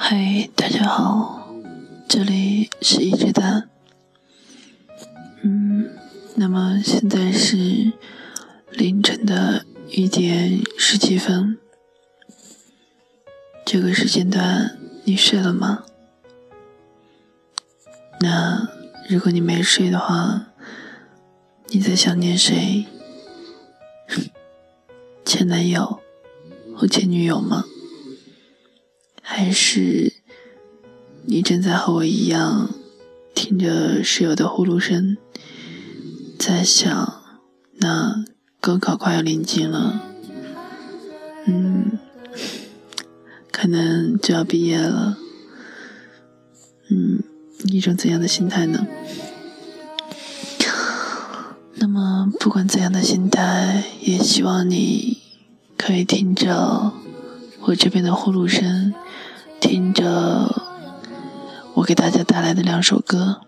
嗨，大家好，这里是一只蛋。嗯，那么现在是凌晨的一点十七分，这个时间段你睡了吗？那如果你没睡的话，你在想念谁？前男友或前女友吗？还是你正在和我一样听着室友的呼噜声，在想那高考快要临近了，嗯，可能就要毕业了，嗯，一种怎样的心态呢？那么不管怎样的心态，也希望你可以听着我这边的呼噜声。听着我给大家带来的两首歌，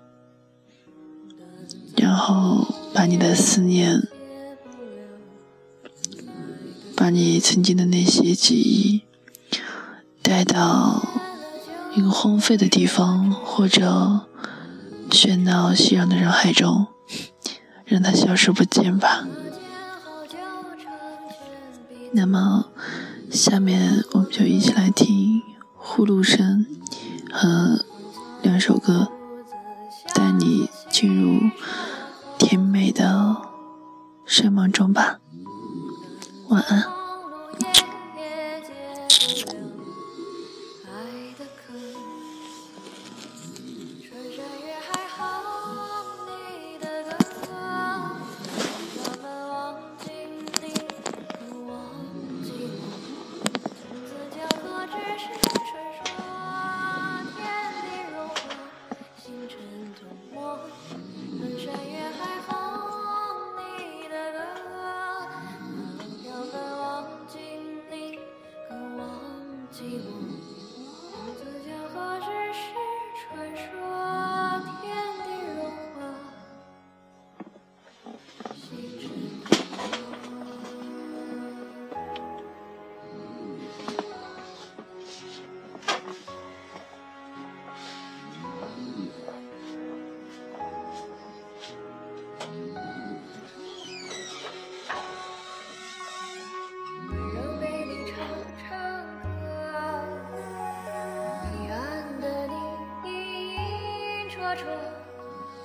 然后把你的思念，把你曾经的那些记忆带到一个荒废的地方，或者喧闹熙攘的人海中，让它消失不见吧。那么，下面我们就一起来听。呼噜声和两首歌，带你进入甜美的睡梦中吧。晚安。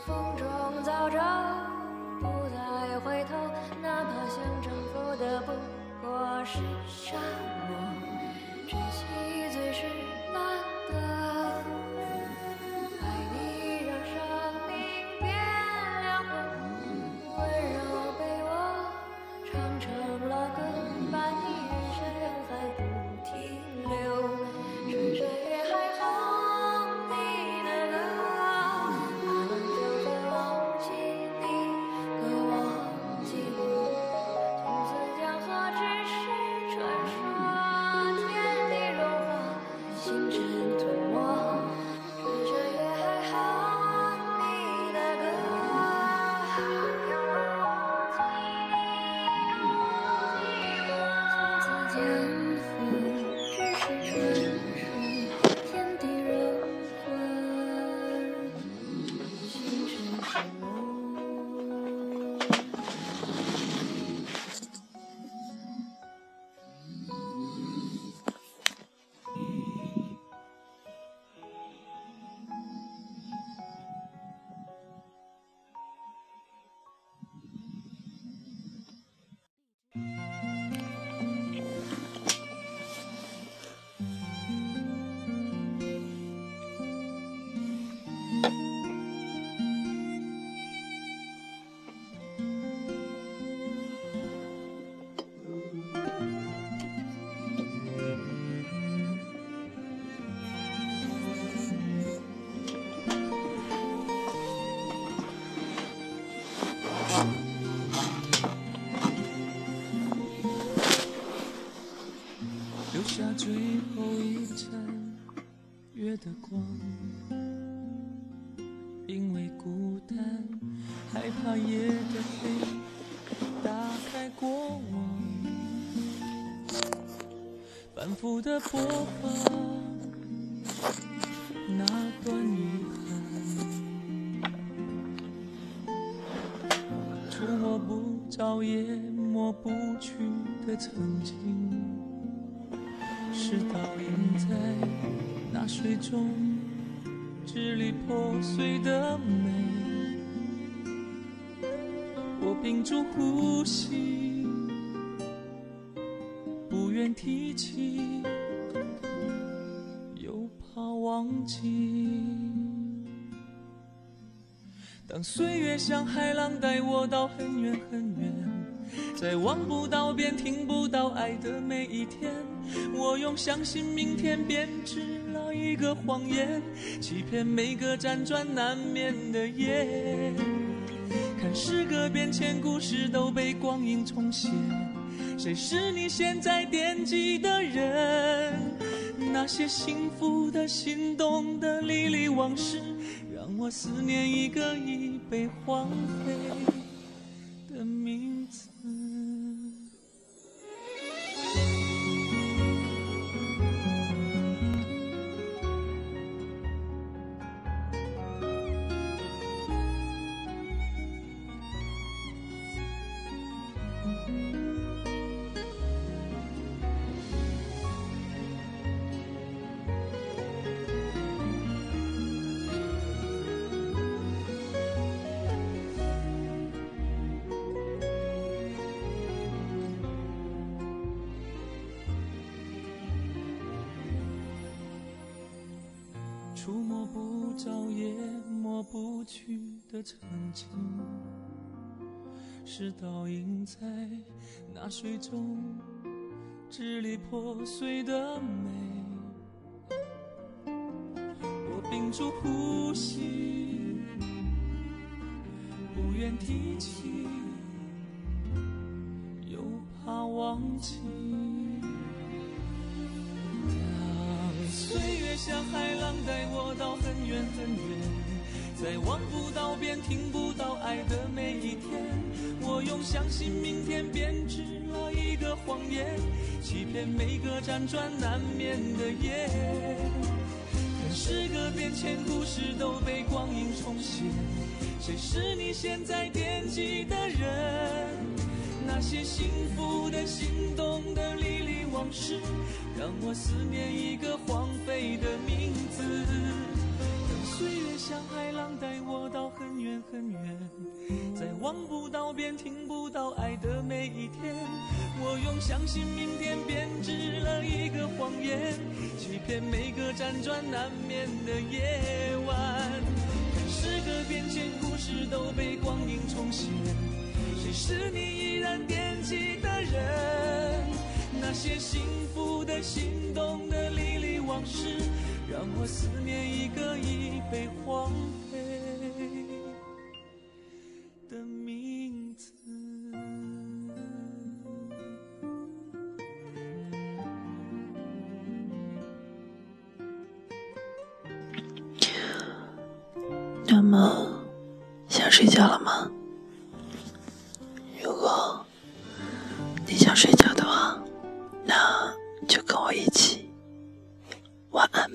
风中早着，不再回头，哪怕想征服的不过是沙。下最后一盏月的光，因为孤单，害怕夜的黑打开过往，反复的播放那段遗憾，触摸不着也抹不去的曾经。是倒映在那水中支离破碎的美。我屏住呼吸，不愿提起，又怕忘记。当岁月像海浪带我到很远很远，在望不到边、听不到爱的每一天，我用相信明天编织了一个谎言，欺骗每个辗转难眠的夜。看时隔变迁，故事都被光阴重写，谁是你现在惦记的人？那些幸福的、心动的、历历往事。让我思念一个已被荒废的名字。触摸不着也抹不去的曾经，是倒映在那水中支离破碎的美。我屏住呼吸，不愿提起，又怕忘记。像海浪带我到很远很远，在望不到边、听不到爱的每一天，我用相信明天编织了一个谎言，欺骗每个辗转难眠的夜。看时隔变迁，故事都被光阴重写，谁是你现在惦记的人？那些幸福的、心动的、历历往事，让我思念一个荒听不到爱的每一天，我用相信明天编织了一个谎言，欺骗每个辗转难眠的夜晚。看时隔变迁，故事都被光阴重写。谁是你依然惦记的人？那些幸福的、心动的、历历往事，让我思念一个已被荒废的想睡觉了吗？如果你想睡觉的话，那就跟我一起。晚安。